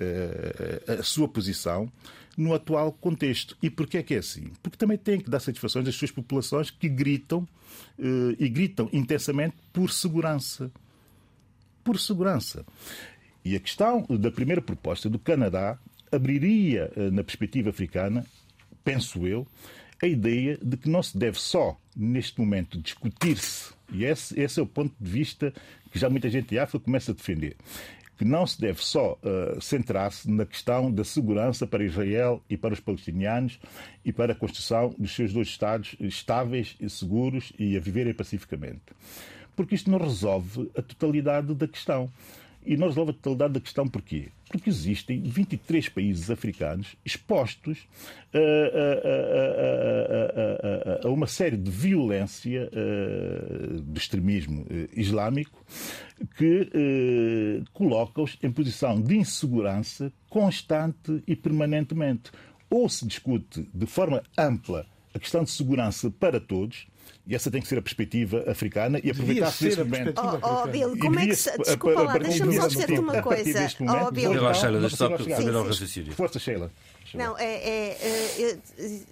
a sua posição no atual contexto. E porquê é que é assim? Porque também têm que dar satisfações às suas populações que gritam eh, e gritam intensamente por segurança. Por segurança. E a questão da primeira proposta do Canadá abriria, na perspectiva africana, penso eu, a ideia de que não se deve só, neste momento, discutir-se, e esse, esse é o ponto de vista que já muita gente de África começa a defender, que não se deve só uh, centrar-se na questão da segurança para Israel e para os palestinianos e para a construção dos seus dois Estados estáveis e seguros e a viverem pacificamente. Porque isto não resolve a totalidade da questão. E não resolve a totalidade da questão porquê? Porque existem 23 países africanos expostos a, a, a, a uma série de violência do extremismo islâmico que coloca-os em posição de insegurança constante e permanentemente. Ou se discute de forma ampla a questão de segurança para todos, e essa tem que ser a perspectiva africana e aproveitar-se desse momento. Oh, oh, Bill, como é que se... Desculpa lá, deixa-me só dizer-te uma coisa. Oh, Bill. Eu acho, Sheila, deixa só terminar o raciocínio. Força, Sheila. Não, é, é, é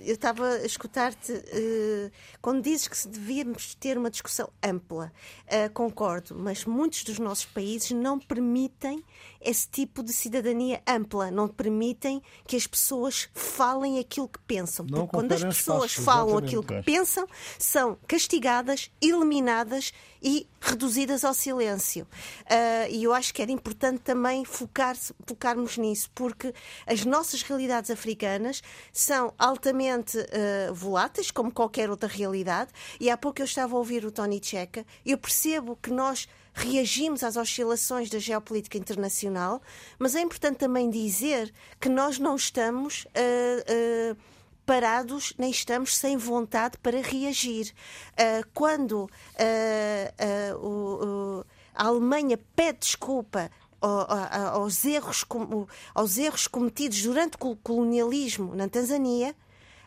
eu estava a escutar-te uh, quando dizes que devíamos ter uma discussão ampla. Uh, concordo, mas muitos dos nossos países não permitem esse tipo de cidadania ampla, não permitem que as pessoas falem aquilo que pensam. Não Porque quando as pessoas espaço, falam aquilo que pensam, são castigadas, eliminadas e reduzidas ao silêncio. Uh, e eu acho que era importante também focar focarmos nisso, porque as nossas realidades africanas são altamente uh, voláteis, como qualquer outra realidade, e há pouco eu estava a ouvir o Tony Checa, eu percebo que nós reagimos às oscilações da geopolítica internacional, mas é importante também dizer que nós não estamos. Uh, parados, nem estamos sem vontade para reagir. Uh, quando uh, uh, a Alemanha pede desculpa aos erros, aos erros cometidos durante o colonialismo na Tanzânia,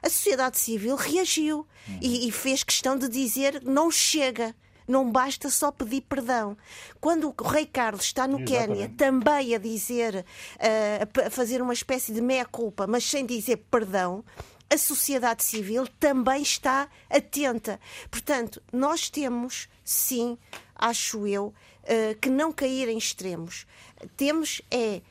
a sociedade civil reagiu e, e fez questão de dizer não chega. Não basta só pedir perdão. Quando o rei Carlos está no Quénia também a dizer, a fazer uma espécie de meia-culpa, mas sem dizer perdão, a sociedade civil também está atenta. Portanto, nós temos, sim, acho eu, uh, que não cair em extremos. Temos é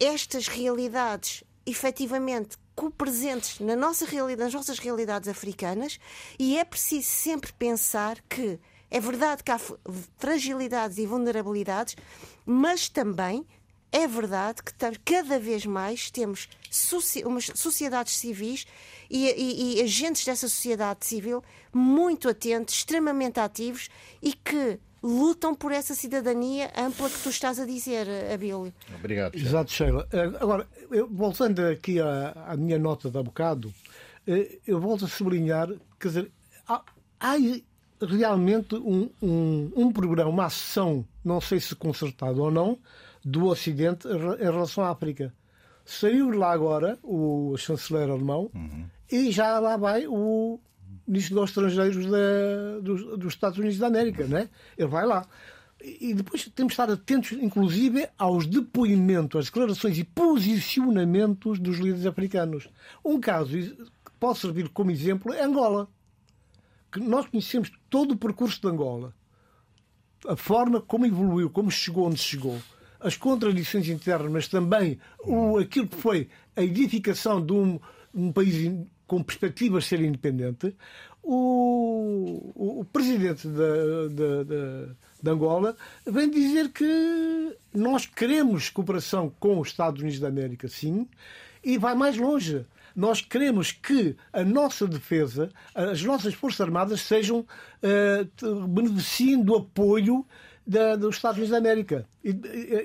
estas realidades efetivamente co-presentes na nossa realidade, nas nossas realidades africanas e é preciso sempre pensar que é verdade que há fragilidades e vulnerabilidades, mas também é verdade que cada vez mais temos umas sociedades civis e, e, e, agentes dessa sociedade civil muito atentos, extremamente ativos e que lutam por essa cidadania ampla que tu estás a dizer, Abílio. Obrigado. Sheila. Exato, Sheila. Eh, agora, eu, voltando aqui à, à, minha nota de há bocado, eh, eu volto a sublinhar, quer dizer, há, há realmente um, um, um programa, uma ação, não sei se concertada ou não, do Ocidente em relação à África. Saiu lá agora o chanceler alemão uhum. e já lá vai o ministro dos Estrangeiros da, dos, dos, Estados Unidos da América, né? Ele vai lá. E depois temos de estar atentos, inclusive, aos depoimentos, às declarações e posicionamentos dos líderes africanos. Um caso que pode servir como exemplo é Angola. Que nós conhecemos todo o percurso de Angola. A forma como evoluiu, como chegou onde chegou as contradições internas, mas também o, aquilo que foi a edificação de um, um país com perspectivas de ser independente, o, o, o presidente de Angola vem dizer que nós queremos cooperação com os Estados Unidos da América, sim, e vai mais longe. Nós queremos que a nossa defesa, as nossas Forças Armadas sejam uh, beneficiem do apoio da, dos Estados Unidos da América.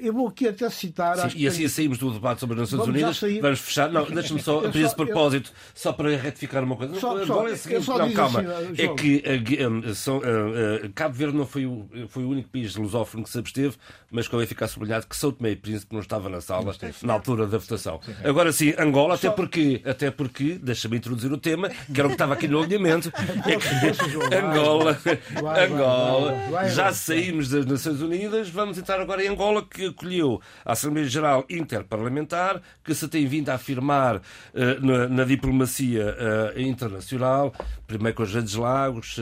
Eu vou aqui até citar. Sim, e assim saímos do debate sobre as Nações vamos Unidas. Vamos fechar. Não, deixa-me só, a esse propósito, eu... só para retificar uma coisa. Só, só, é seguinte, não, calma. Assim, é que uh, são, uh, uh, Cabo Verde não foi o, foi o único país lusófono que se absteve, mas convém ficar sublinhado que São Tomé e Príncipe não estava na sala na altura da votação. Sim, Agora sim, Angola, só... até porque, até porque deixa-me introduzir o tema, que era o que estava aqui no alinhamento. É que Angola, Angola, já saímos das Nações Unidas, vamos entrar agora em Angola, que acolheu a Assembleia Geral Interparlamentar, que se tem vindo a afirmar uh, na, na, diplomacia uh, internacional, primeiro com os Grandes Lagos uh,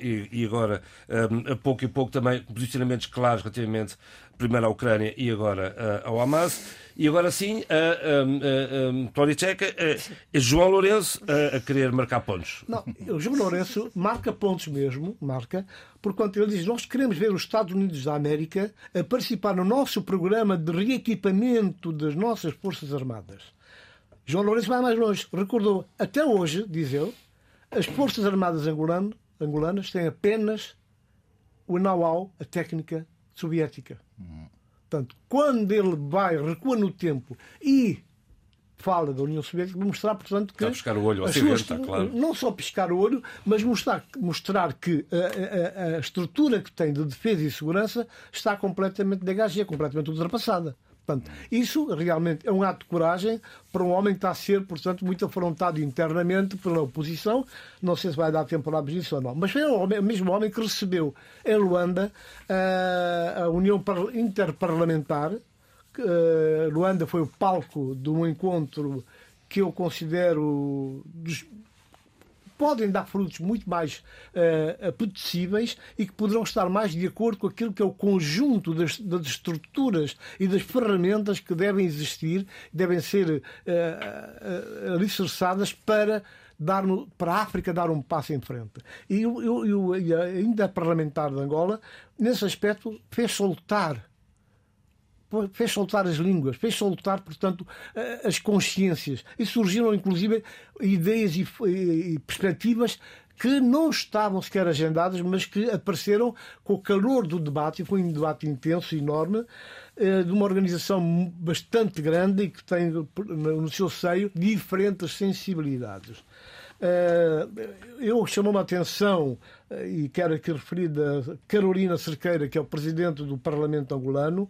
e, e, agora, a pouco e pouco também posicionamentos claros relativamente primeiro à Ucrânia e agora ao Hamas. E agora sim, a, a, a, a Tcheca, é João Lourenço a, a, querer marcar pontos. Não, o João Lourenço marca pontos mesmo, marca, porquanto ele diz: Nós queremos ver os Estados Unidos da América a participar no nosso programa de reequipamento das nossas Forças Armadas. João Lourenço vai mais longe. Recordou, até hoje, diz ele, as Forças Armadas angolano, angolanas têm apenas o know-how, a técnica soviética. Uhum. Portanto, quando ele vai, recua no tempo e fala da União Soviética, mostrar, portanto, que. Está a piscar o olho, suas, claro. Não só piscar o olho, mas mostrar, mostrar que a, a, a, estrutura que tem de defesa e segurança está completamente degagada, completamente ultrapassada. Portanto, isso realmente é um ato de coragem para um homem que está a ser, portanto, muito afrontado internamente pela oposição. Não sei se vai dar tempo para abrir isso ou não. Mas foi o, mesmo homem que recebeu em Luanda a, a União Interparlamentar. Luanda foi o palco de um encontro que eu considero dos podem dar frutos muito mais uh, apetecíveis e que poderão estar mais de acordo com aquilo que é o conjunto das, das estruturas e das ferramentas que devem existir, devem ser uh, uh, alicerçadas para dar no, para a África dar um passo em frente. E, eu, eu, eu, ainda parlamentar de Angola, nesse aspecto, fez soltar fez soltar as línguas, fez soltar, portanto, as consciências. E surgiram, inclusive, ideias e, perspectivas que não estavam sequer agendadas, mas que apareceram com o calor do debate, e foi um debate intenso, enorme, eh, de uma organização bastante grande e que tem no seu seio diferentes sensibilidades. Eh, eu chamou-me a atenção, eh, e quero aqui referir da Carolina Cerqueira, que é o presidente do Parlamento angolano,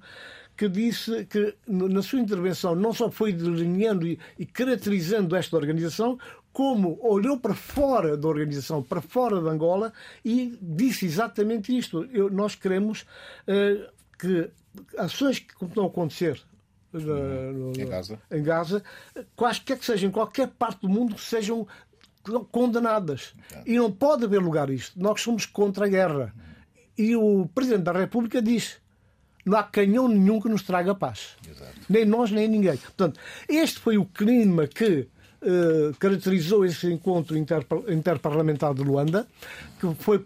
que disse que na sua intervenção não só foi delineando e, caracterizando esta organização, como olhou para fora da organização, para fora de Angola e disse exatamente isto. Eu, nós queremos uh, que ações que estão a acontecer uh, no, em, Gaza. em Gaza, quaisquer que sejam, em qualquer parte do mundo, sejam condenadas. E não pode haver lugar isto. Nós somos contra a guerra. E o Presidente da República diz não há canhão nenhum que nos traga paz. Exato. Nem nós, nem ninguém. Portanto, este foi o clima que uh, caracterizou esse encontro interparlamentar de Luanda, que foi,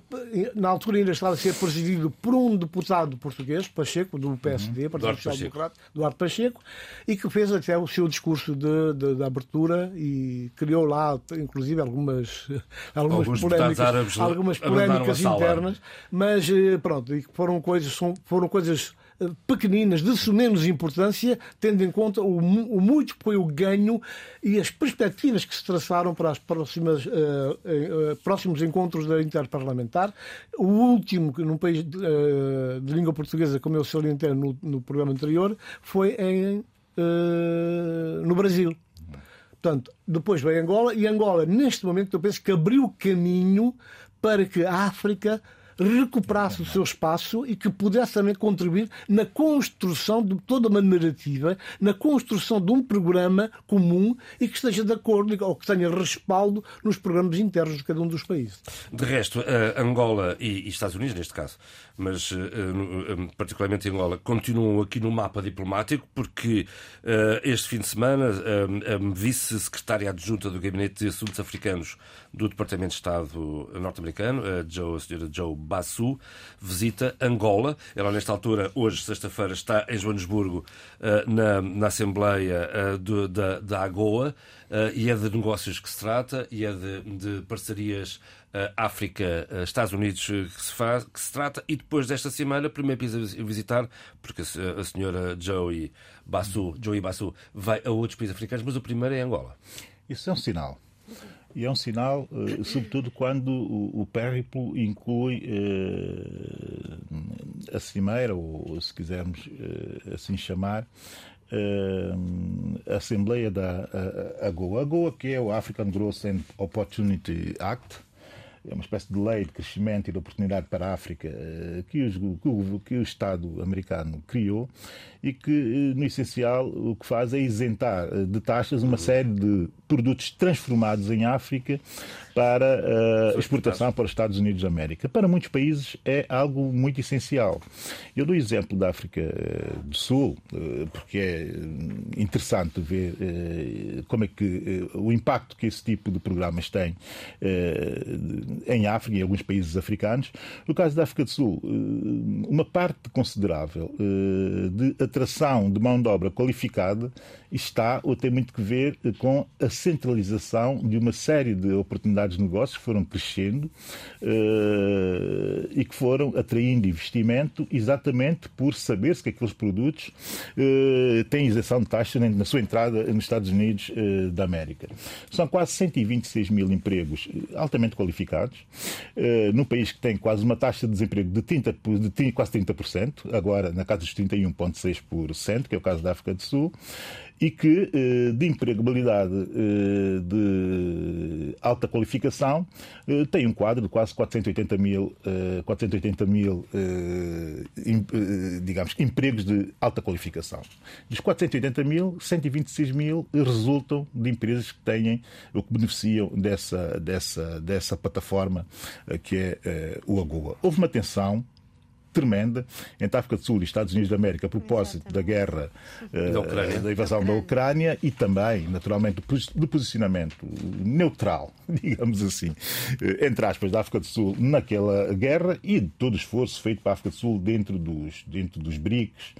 na altura ainda estava a ser presidido por um deputado português, Pacheco, do PSD, uhum. Partido Social Democrata, Duarte Pacheco, e que fez até o seu discurso de, de, de abertura e criou lá, inclusive, algumas, algumas Alguns polémicas, algumas polémicas internas, mas eh, pronto, foram coisas, foram coisas pequeninas, de menos importância, tendo em conta o, o, muito que foi o ganho e as perspectivas que se traçaram para os próximas, uh, uh, próximos encontros da Interparlamentar. O último, num país de, uh, de língua portuguesa, como eu salientei no, no programa anterior, foi em, no Brasil. Portanto, depois veio Angola e Angola, neste momento, eu penso que abriu caminho para que a África recuperasse o seu espaço e que pudesse também contribuir na construção de toda uma narrativa, na construção de um programa comum e que esteja de acordo ou que tenha respaldo nos programas internos de cada um dos países. De resto, Angola e Estados Unidos, neste caso, mas uh, particularmente Angola, continuam aqui no mapa diplomático, porque este fim de semana a vice-secretária adjunta do Gabinete de Assuntos Africanos do Departamento de Estado norte-americano, a, a senhora Joe Bassu, visita Angola. Ela, nesta altura, hoje, sexta-feira, está em Joanesburgo, na, na Assembleia de, da, da AGOA, e é de negócios que se trata, e é de, de parcerias África, Estados Unidos que se, faz, que se trata, e depois desta semana, primeiro pisa visitar, porque a senhora Joey Bassu, Joey Bassu vai a outros países africanos, mas o primeiro é Angola. Isso é um sinal. E é um sinal, sobretudo quando o, périplo inclui a cimeira, ou se quisermos assim chamar, a Assembleia da AGOA. AGOA, que é o African Growth and Opportunity Act, é uma espécie de lei de crescimento e de oportunidade para a África que, os, que, o, que o Estado americano criou e que, no essencial, o que faz é isentar de taxas uma série de produtos transformados em África para uh, exportação para os Estados Unidos da América. Para muitos países é algo muito essencial. Eu dou exemplo da África do Sul, uh, porque é interessante ver uh, como é que o impacto que esse tipo de programas tem em África e alguns países africanos. No caso da África do Sul, uma parte considerável de atração de mão de obra qualificada está ou tem muito que ver com a centralização de uma série de oportunidades de negócios que foram crescendo e que foram atraindo investimento exatamente por saber-se que aqueles produtos têm isenção de taxa na sua entrada nos Estados Unidos da América. São quase 126 mil empregos altamente qualificados, num país que tem quase uma taxa de desemprego de, 30, de quase 30%, agora na casa dos 31,6%, que é o caso da África do Sul e que eh, de empregabilidade eh, de alta qualificação eh, tem um quadro de quase 480 mil, 480 mil digamos, empregos de alta qualificação. Dos 480 mil, 126 mil resultam de empresas que têm ou que beneficiam dessa, dessa, dessa plataforma que é o AGOA. Houve uma tensão tremenda entre a África do Sul e Estados Unidos da América a propósito Exatamente. da guerra, uh, da invasão da Ucrânia e também, naturalmente, do posicionamento neutral, digamos assim, eh, entre aspas, da África do Sul naquela guerra e de todo o esforço feito para a África do Sul dentro dos, dentro dos BRICS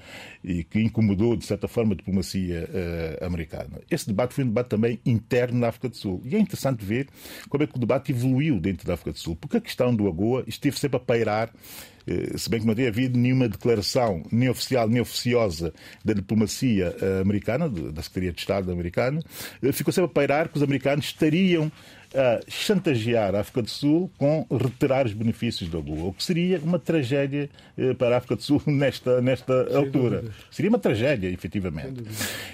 e que incomodou, de certa forma, a diplomacia uh, americana. Esse debate foi um debate também interno na África do Sul. E é interessante ver como é que o debate evoluiu dentro da África do Sul, porque a questão do AGOA esteve sempre a pairar eh, se bem que não tem havido nenhuma declaração, nem oficial nem oficiosa, da diplomacia eh, americana, da Secretaria de Estado americana, eh, ficou sempre a pairar que os americanos estariam a chantagear a África do Sul com retirar os benefícios da Lua, o que seria uma tragédia para a África do Sul nesta, nesta altura. Seria uma tragédia, efetivamente.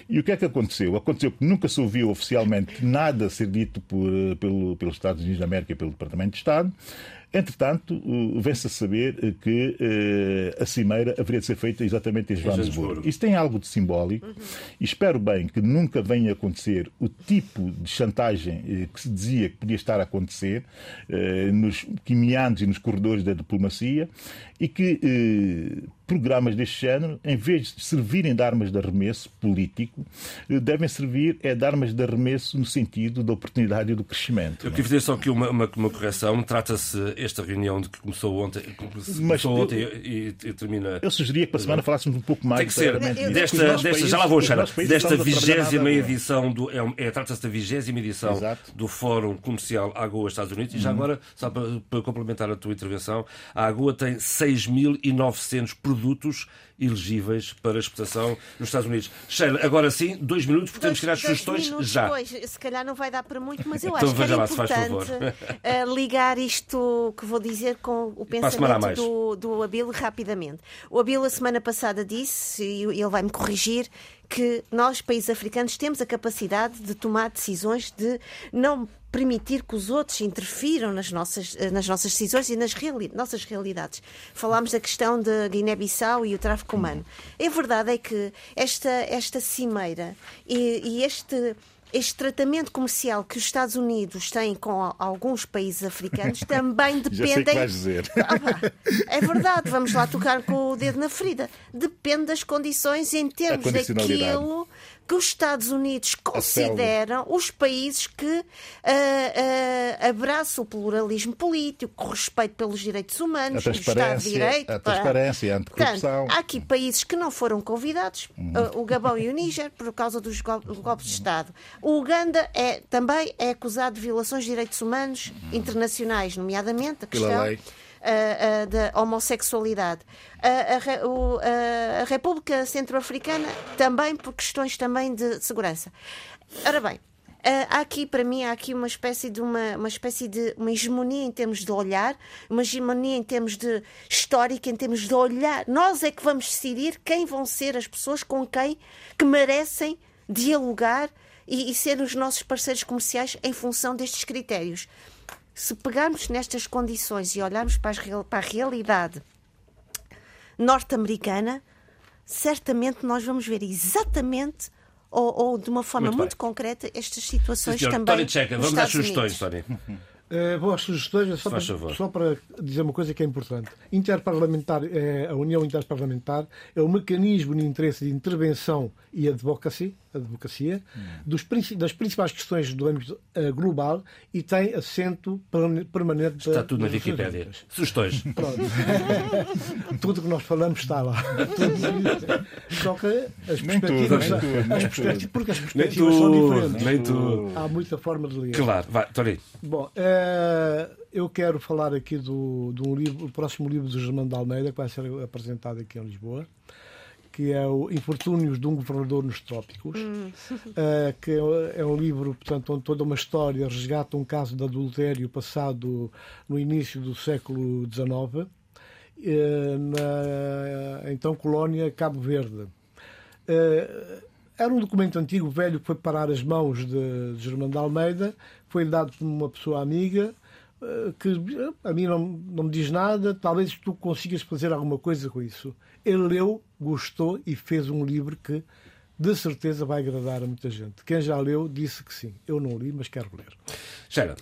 E o que é que aconteceu? Aconteceu que nunca se ouviu oficialmente nada ser dito por, pelo, pelos Estados Unidos da América e pelo Departamento de Estado. Entretanto, vem-se a saber eh, que eh, a cimeira haveria de ser feita exatamente em Joanesburgo. Isso tem algo de simbólico uhum. e espero bem que nunca venha a acontecer o tipo de chantagem eh, que se dizia que podia estar a acontecer nos quimianos e nos corredores da diplomacia e que programas deste género, em vez de servirem de armas de arremesso político, eh, devem servir é de armas de arremesso no sentido da oportunidade e do crescimento. Eu queria fazer só aqui uma, uma, uma correção. Trata-se esta reunião de que começou ontem, começou Mas, ontem eu, e, e, termina. Eu sugeria que para a semana falássemos um pouco mais. Tem que ser. Desta, desta, já lá vou, Xana. Desta vigésima edição do. É, é Trata-se da vigésima edição Exato. do Fórum Comercial AGOA Estados Unidos. E já uhum. agora, só para, para complementar a tua intervenção, a AGOA tem 6.900 produtos elegíveis para exportação nos Estados Unidos. Sheila, agora sim, dois minutos, porque temos que tirar as sugestões já. Depois, se calhar não vai dar para muito, mas eu então, acho que era lá, importante uh, ligar isto que vou dizer com o pensamento do, do Abel rapidamente. O Abel, a semana passada, disse, e ele vai-me corrigir, que nós, países africanos, temos a capacidade de tomar decisões de não permitir que os outros interfiram nas nossas, eh, nas nossas decisões e nas reali nossas realidades. Falámos da questão de Guiné-Bissau e o tráfico humano. A verdade é que esta, esta cimeira e, e este este tratamento comercial que os Estados Unidos têm com alguns países africanos também dependem. Ah, é verdade, vamos lá tocar com o dedo na ferida. Depende das condições em termos daquilo que os Estados Unidos consideram os países que uh, uh, abraçam o pluralismo político, com respeito pelos direitos humanos, o Estado de Direito. A transparência, a anticorrupção. há aqui países que não foram convidados, uhum. uh, o Gabão e o Níger, por causa dos golpes de Estado. O Uganda é, também é acusado de violações de direitos humanos uhum. internacionais, nomeadamente a questão da homossexualidade. A, o, a República Centro-Africana também por questões também de segurança. Ora bem, Uh, há aqui, para mim, há aqui uma espécie de uma, uma espécie de uma hegemonia em termos de olhar, uma hegemonia em termos de histórica, em termos de olhar. Nós é que vamos decidir quem vão ser as pessoas com quem que merecem dialogar e, e ser os nossos parceiros comerciais em função destes critérios. Se pegarmos nestas condições e olharmos para, para a realidade norte-americana, certamente nós vamos ver exatamente ou, ou de uma forma muito, muito concreta estas situações Sim, também. Tony Checa, vamos às sugestões, Tony. Uh, boas sugestões, só para, só para, dizer uma coisa que é importante. Interparlamentar, é, a União Interparlamentar é o mecanismo de interesse de intervenção e advocacy, advocacia hum. dos, das principais questões do âmbito uh, global e tem assento permanente. Está tudo na Wikipédia. Sugestões. Pronto. tudo que nós falamos está lá. Só que as perspectivas, tudo, as perspectivas porque as perspectivas são diferentes. Nem tudo. Há muita forma de ler. Claro, vai, Tony. Bom, uh, eu quero falar aqui do, do um livro, o próximo livro do Germano de Almeida, que vai ser apresentado aqui em Lisboa que é o Infortúnios de um Governador nos Trópicos, hum. uh, que é, um livro, portanto, onde toda uma história resgata um caso de adultério passado no início do século XIX, uh, na então colónia Cabo Verde. Uh, era um documento antigo, velho, que foi parar as mãos de, de Germano de Almeida, foi dado por uma pessoa amiga, que a mim não, não me diz nada, talvez tu consigas fazer alguma coisa com isso. Ele leu, gostou e fez um livro que de certeza vai agradar a muita gente. Quem já leu disse que sim. Eu não li, mas quero ler. Sharon.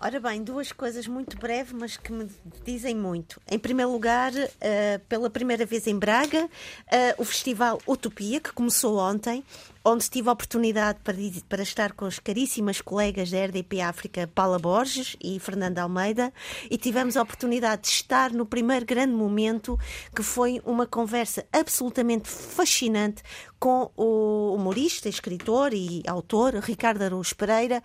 Ora bem, duas coisas muito breves, mas que me dizem muito. Em primeiro lugar, uh, pela primeira vez em Braga, uh, o Festival Utopia, que começou ontem, onde tive a oportunidade para, para estar com as caríssimas colegas da RDP África, Paula Borges e Fernanda Almeida, e tivemos a oportunidade de estar no primeiro grande momento, que foi uma conversa absolutamente fascinante com o humorista, escritor e autor Ricardo Araújo Pereira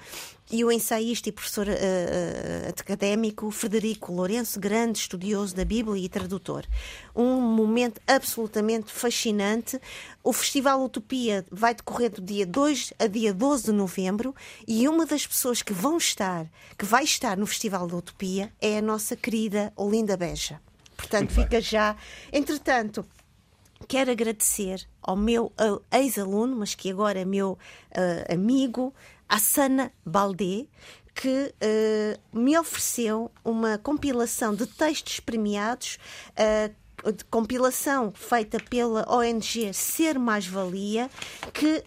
e o ensaísta e professor uh, uh, académico Frederico Lourenço, grande estudioso da Bíblia e tradutor. Um momento absolutamente fascinante. O Festival Utopia vai decorrer do dia 2 a dia 12 de novembro e uma das pessoas que vão estar, que vai estar no Festival da Utopia é a nossa querida Olinda Beja. Portanto, fica já. Entretanto, quero agradecer ao meu ex-aluno, mas que agora é meu uh, amigo, Sana Baldé, que uh, me ofereceu uma compilação de textos premiados. Uh, de compilação feita pela ONG Ser Mais Valia, que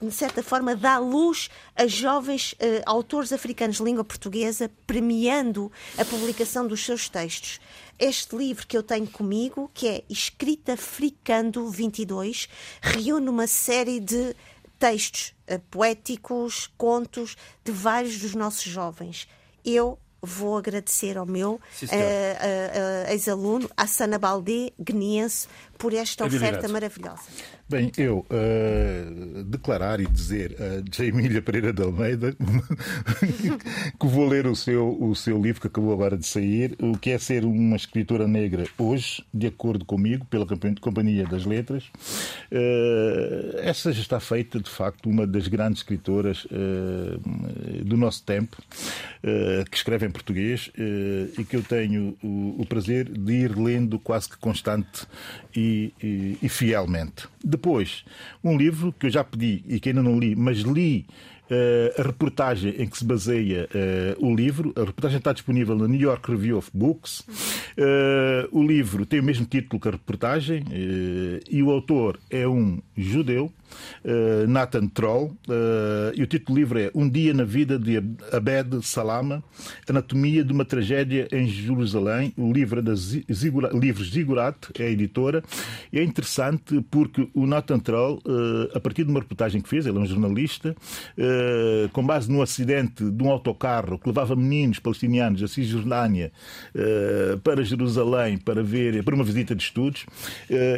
de certa forma, dá luz a jovens uh, autores africanos de língua portuguesa, premiando a publicação dos seus textos. Este livro que eu tenho comigo, que é Escrita Fricando 22, reúne uma série de textos uh, poéticos, contos de vários dos nossos jovens. Eu vou agradecer ao meu uh, uh, ex-aluno, a Sana Baldé, guineense, por esta oferta maravilhosa. Bem, eu uh, declarar e dizer a Jamília Pereira de Almeida que vou ler o seu, o seu livro que acabou agora de sair, o que é ser uma escritora negra hoje, de acordo comigo, pela Companhia das Letras. Uh, essa já está feita, de facto, uma das grandes escritoras uh, do nosso tempo, que escreve em português e que eu tenho o, o, prazer de ir lendo quase que constante e, e, e fielmente. Depois, um livro que eu já pedi e que ainda não li, mas li a reportagem em que se baseia uh, o livro. A reportagem está disponível na New York Review of Books. Uh, o livro tem o mesmo título que a reportagem e o autor é um judeu Nathan Troll, e o título do livro é Um Dia na Vida de Abed Salama, Anatomia de uma Tragédia em Jerusalém. O livro é da Zigura, Zigurat, é a editora, e é interessante porque o Nathan Troll, a partir de uma reportagem que fez, ele é um jornalista, com base num acidente de um autocarro que levava meninos palestinianos da Cisjordânia para Jerusalém para ver para uma visita de estudos,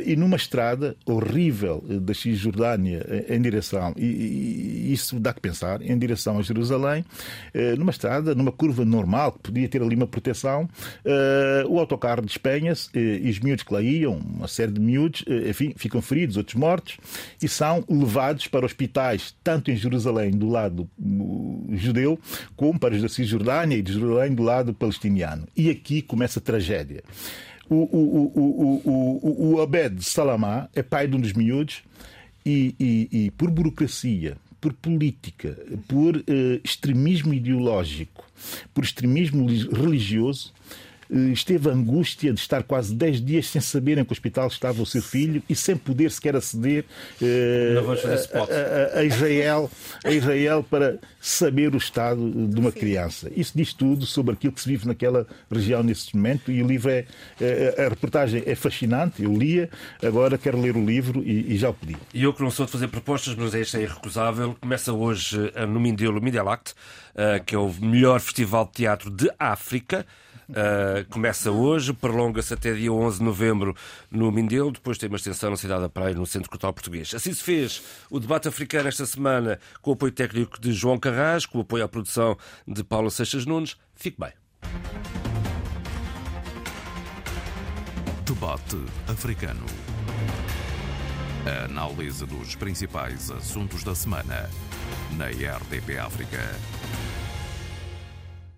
e numa estrada horrível da Cisjordânia em direção, e, isso dá que pensar, em direção a Jerusalém, eh, numa estrada, numa curva normal, que podia ter ali uma proteção, eh, o autocarro despenha-se eh, e os miúdos que lá iam, uma série de miúdos, enfim, ficam feridos, outros mortos, e são levados para hospitais, tanto em Jerusalém, do lado judeu, como para os da Cisjordânia e de Jerusalém, do lado palestiniano. E aqui começa a tragédia. O, o, o, o, Abed Salamá é pai de um dos miúdos e, e, e por burocracia, por política, por uh, extremismo ideológico, por extremismo religioso, eh, esteve a angústia de estar quase 10 dias sem saberem que o hospital estava o seu filho e sem poder sequer aceder uh, a, a, a, Israel, a Israel para saber o estado de uma criança. Isso diz tudo sobre aquilo que se vive naquela região nesse momento e o livro é. A reportagem é fascinante, eu lia, agora quero ler o livro e, e já o pedi. E eu que não sou de fazer propostas, mas esta é irrecusável, começa hoje no Mindelo Mindelact, que é o melhor festival de teatro de África. Uh, começa hoje, prolonga-se até dia 11 de novembro no Mindelo, depois tem uma extensão na cidade da Praia, no Centro Cultural Português. Assim se fez o debate africano esta semana com o apoio técnico de João Carrasco, com o apoio à produção de Paula Seixas Nunes. Fique bem. Debate africano. A análise dos principais assuntos da semana na RDP África.